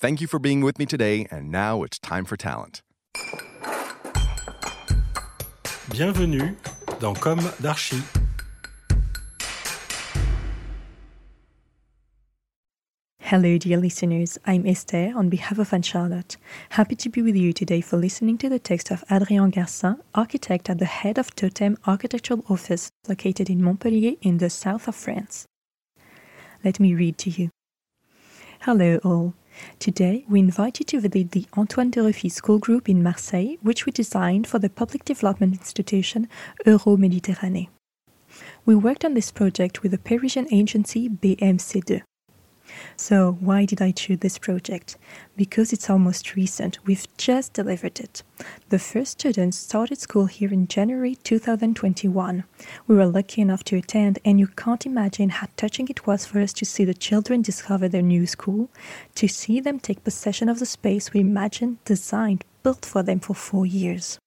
Thank you for being with me today, and now it's time for talent. Bienvenue dans Comme d'Archi. Hello, dear listeners. I'm Esther on behalf of Anne Charlotte. Happy to be with you today for listening to the text of Adrien Garcin, architect at the head of Totem Architectural Office, located in Montpellier in the south of France. Let me read to you. Hello, all. Today, we invite you to visit the Antoine de Ruffi School Group in Marseille, which we designed for the public development institution Euro Méditerranée. We worked on this project with the Parisian agency BMC2. So, why did I choose this project? Because it's almost recent. We've just delivered it. The first students started school here in January 2021. We were lucky enough to attend, and you can't imagine how touching it was for us to see the children discover their new school, to see them take possession of the space we imagined, designed, built for them for four years.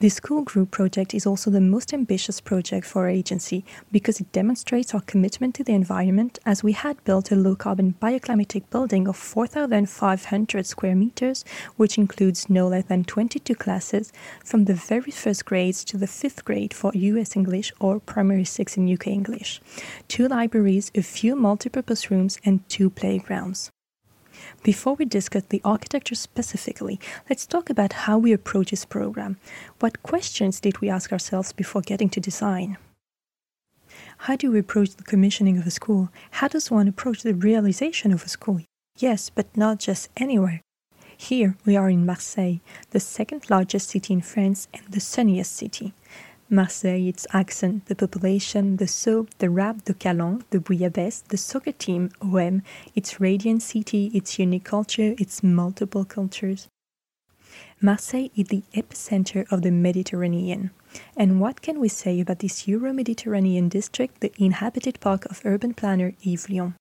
The school group project is also the most ambitious project for our agency because it demonstrates our commitment to the environment as we had built a low carbon bioclimatic building of 4,500 square meters, which includes no less than 22 classes from the very first grades to the fifth grade for US English or Primary 6 in UK English, two libraries, a few multipurpose rooms, and two playgrounds. Before we discuss the architecture specifically, let's talk about how we approach this program. What questions did we ask ourselves before getting to design? How do we approach the commissioning of a school? How does one approach the realization of a school? Yes, but not just anywhere. Here we are in Marseille, the second largest city in France and the sunniest city. Marseille, its accent, the population, the soap, the rap, the calan, the bouillabaisse, the soccer team, OM, its radiant city, its unique culture, its multiple cultures. Marseille is the epicenter of the Mediterranean. And what can we say about this Euro Mediterranean district, the inhabited park of urban planner Yves Lion?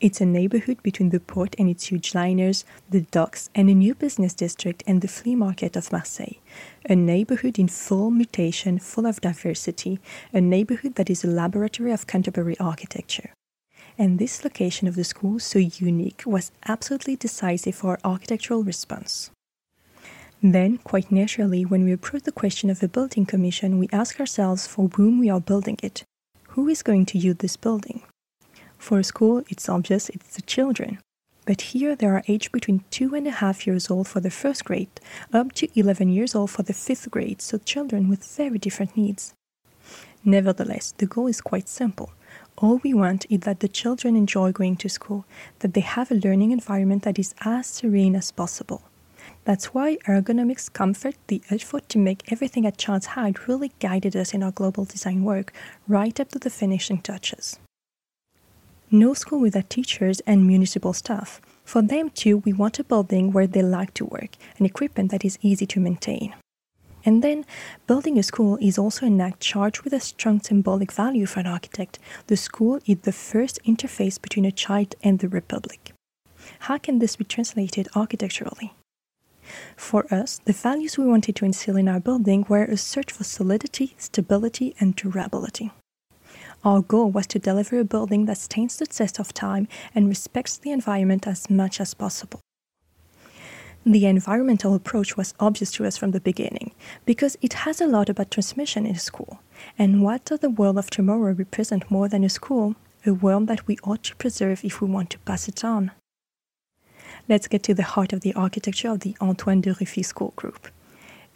It's a neighborhood between the port and its huge liners, the docks, and a new business district and the flea market of Marseille. A neighborhood in full mutation, full of diversity, a neighborhood that is a laboratory of contemporary architecture. And this location of the school, so unique, was absolutely decisive for our architectural response. Then, quite naturally, when we approach the question of a building commission, we ask ourselves for whom we are building it. Who is going to use this building? For school, it's obvious it's the children. But here they are aged between two and a half years old for the first grade, up to 11 years old for the fifth grade, so children with very different needs. Nevertheless, the goal is quite simple. All we want is that the children enjoy going to school, that they have a learning environment that is as serene as possible. That's why ergonomics, comfort, the effort to make everything at child's height really guided us in our global design work, right up to the finishing touches. No school without teachers and municipal staff. For them too, we want a building where they like to work, and equipment that is easy to maintain. And then, building a school is also an act charged with a strong symbolic value for an architect. The school is the first interface between a child and the republic. How can this be translated architecturally? For us, the values we wanted to instill in our building were a search for solidity, stability, and durability. Our goal was to deliver a building that stands the test of time and respects the environment as much as possible. The environmental approach was obvious to us from the beginning because it has a lot about transmission in a school. And what does the world of tomorrow represent more than a school? a world that we ought to preserve if we want to pass it on. Let's get to the heart of the architecture of the Antoine de Ruffi School Group.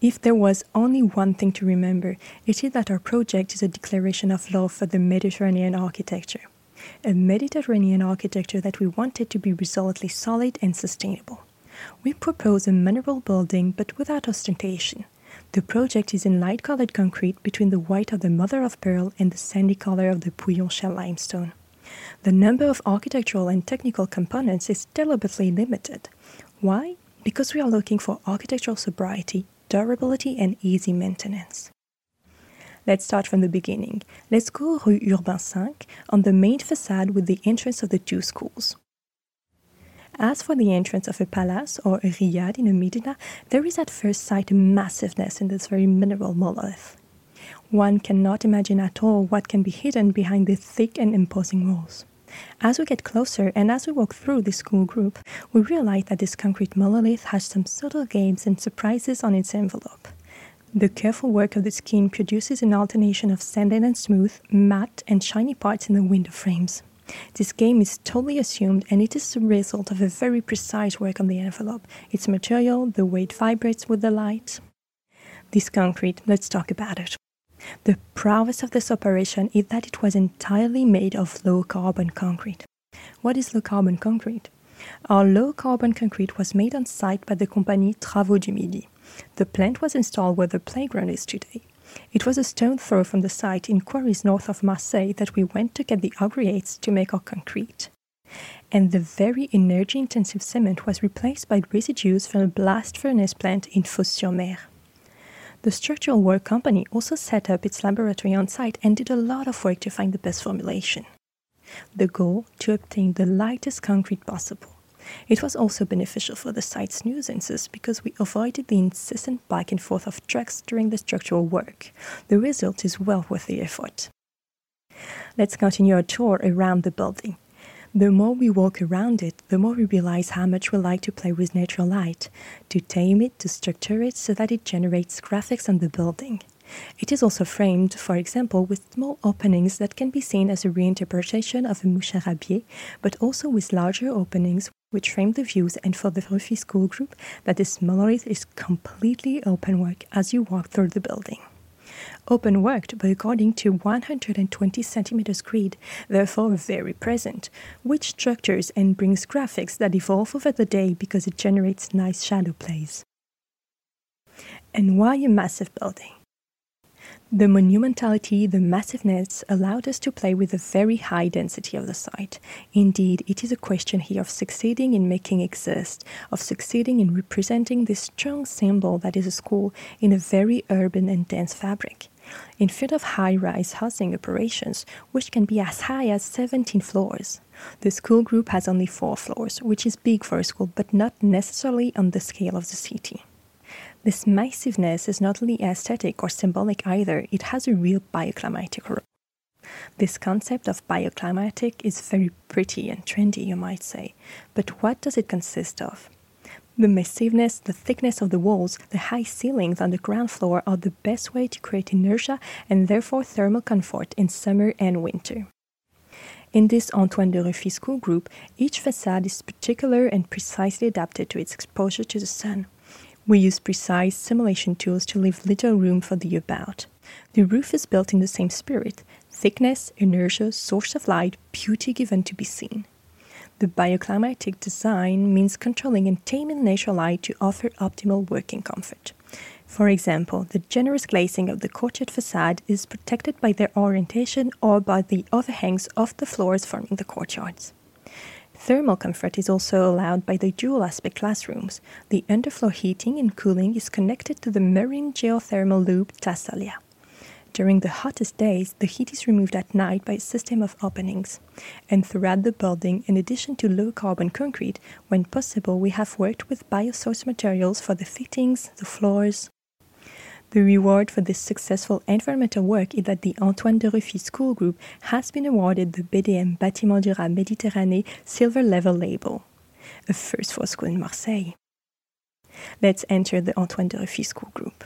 If there was only one thing to remember, it is that our project is a declaration of love for the Mediterranean architecture. A Mediterranean architecture that we wanted to be resolutely solid and sustainable. We propose a mineral building but without ostentation. The project is in light colored concrete between the white of the mother of pearl and the sandy color of the Pouillon shell limestone. The number of architectural and technical components is deliberately limited. Why? Because we are looking for architectural sobriety, durability, and easy maintenance. Let's start from the beginning. Let's go Rue Urbain 5 on the main facade with the entrance of the two schools. As for the entrance of a palace or a riad in a medina, there is at first sight a massiveness in this very mineral monolith. One cannot imagine at all what can be hidden behind the thick and imposing walls. As we get closer and as we walk through the school group, we realize that this concrete monolith has some subtle games and surprises on its envelope. The careful work of the skin produces an alternation of sanded and smooth, matte and shiny parts in the window frames. This game is totally assumed and it is the result of a very precise work on the envelope, its material, the way it vibrates with the light. This concrete, let's talk about it. The prowess of this operation is that it was entirely made of low carbon concrete. What is low carbon concrete? Our low carbon concrete was made on site by the company Travaux du Midi. The plant was installed where the playground is today. It was a stone throw from the site in quarries north of Marseille that we went to get the aggregates to make our concrete. And the very energy intensive cement was replaced by residues from a blast furnace plant in Fos-sur-Mer. The structural work company also set up its laboratory on site and did a lot of work to find the best formulation. The goal to obtain the lightest concrete possible. It was also beneficial for the site's nuisances because we avoided the incessant back and forth of trucks during the structural work. The result is well worth the effort. Let's continue our tour around the building. The more we walk around it, the more we realize how much we like to play with natural light, to tame it, to structure it so that it generates graphics on the building. It is also framed, for example, with small openings that can be seen as a reinterpretation of a moucharabieh, but also with larger openings which frame the views and for the Ruffi School Group that this monolith is completely open work as you walk through the building. Open worked but according to 120 centimeters grid, therefore very present, which structures and brings graphics that evolve over the day because it generates nice shadow plays. And why a massive building? The monumentality, the massiveness allowed us to play with the very high density of the site. Indeed, it is a question here of succeeding in making exist, of succeeding in representing this strong symbol that is a school in a very urban and dense fabric. in Instead of high rise housing operations, which can be as high as 17 floors, the school group has only four floors, which is big for a school but not necessarily on the scale of the city. This massiveness is not only aesthetic or symbolic either, it has a real bioclimatic role. This concept of bioclimatic is very pretty and trendy, you might say, but what does it consist of? The massiveness, the thickness of the walls, the high ceilings on the ground floor are the best way to create inertia and therefore thermal comfort in summer and winter. In this Antoine de Ruffi school group, each facade is particular and precisely adapted to its exposure to the sun. We use precise simulation tools to leave little room for the about. The roof is built in the same spirit thickness, inertia, source of light, beauty given to be seen. The bioclimatic design means controlling and taming natural light to offer optimal working comfort. For example, the generous glazing of the courtyard facade is protected by their orientation or by the overhangs of the floors forming the courtyards. Thermal comfort is also allowed by the dual aspect classrooms. The underfloor heating and cooling is connected to the marine geothermal loop Thassalia. During the hottest days, the heat is removed at night by a system of openings. And throughout the building, in addition to low carbon concrete, when possible, we have worked with biosource materials for the fittings, the floors, the reward for this successful environmental work is that the Antoine de Ruffi School Group has been awarded the BDM Bâtiment Durable Méditerranée Silver Level label, a first for school in Marseille. Let's enter the Antoine de Ruffi School Group.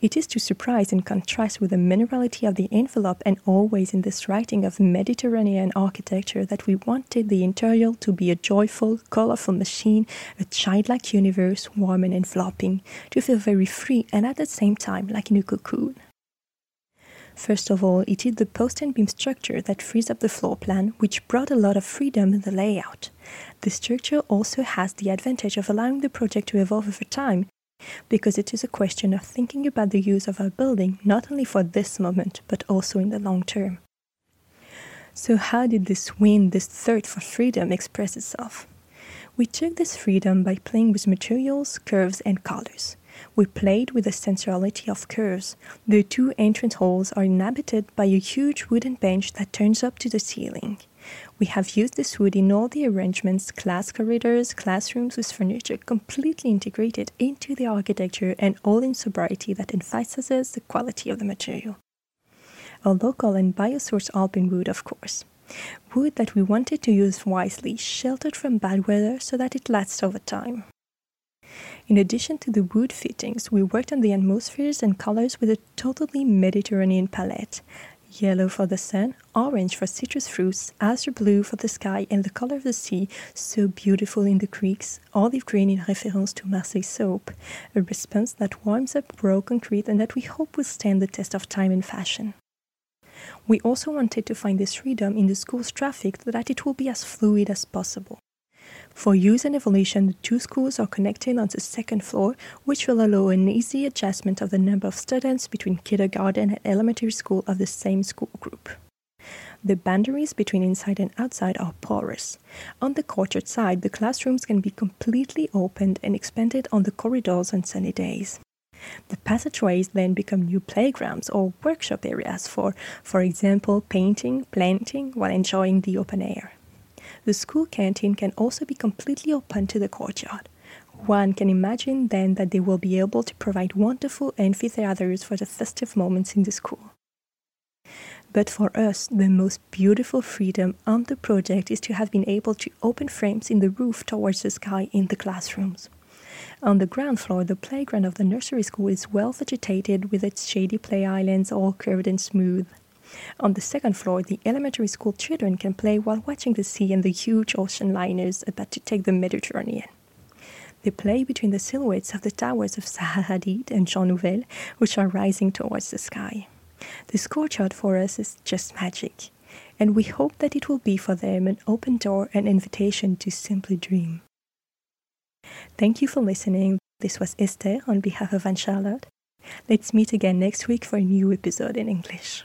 It is to surprise and contrast with the minerality of the envelope and always in this writing of Mediterranean architecture that we wanted the interior to be a joyful, colorful machine, a childlike universe, warm and enveloping, to feel very free and at the same time like in a cocoon. First of all, it is the post and beam structure that frees up the floor plan, which brought a lot of freedom in the layout. The structure also has the advantage of allowing the project to evolve over time, because it is a question of thinking about the use of our building not only for this moment, but also in the long term. So, how did this win, this thirst for freedom, express itself? We took this freedom by playing with materials, curves, and colors. We played with the sensuality of curves. The two entrance halls are inhabited by a huge wooden bench that turns up to the ceiling. We have used this wood in all the arrangements, class corridors, classrooms with furniture completely integrated into the architecture and all in sobriety that emphasizes the quality of the material. A local and biosource alpine wood, of course. Wood that we wanted to use wisely, sheltered from bad weather so that it lasts over time. In addition to the wood fittings, we worked on the atmospheres and colors with a totally Mediterranean palette. Yellow for the sun, orange for citrus fruits, azure blue for the sky and the color of the sea, so beautiful in the creeks, olive green in reference to Marseille soap, a response that warms up raw concrete and that we hope will stand the test of time and fashion. We also wanted to find this freedom in the school's traffic so that it will be as fluid as possible. For use and evolution, the two schools are connected on the second floor, which will allow an easy adjustment of the number of students between kindergarten and elementary school of the same school group. The boundaries between inside and outside are porous. On the courtyard side, the classrooms can be completely opened and expanded on the corridors on sunny days. The passageways then become new playgrounds or workshop areas for, for example, painting, planting while enjoying the open air. The school canteen can also be completely open to the courtyard. One can imagine then that they will be able to provide wonderful amphitheaters for the festive moments in the school. But for us, the most beautiful freedom on the project is to have been able to open frames in the roof towards the sky in the classrooms. On the ground floor, the playground of the nursery school is well vegetated with its shady play islands all curved and smooth. On the second floor, the elementary school children can play while watching the sea and the huge ocean liners about to take the Mediterranean. They play between the silhouettes of the towers of Zaha Hadid and Jean Nouvel, which are rising towards the sky. This courtyard for us is just magic, and we hope that it will be for them an open door and invitation to simply dream. Thank you for listening. This was Esther on behalf of Anne Charlotte. Let's meet again next week for a new episode in English.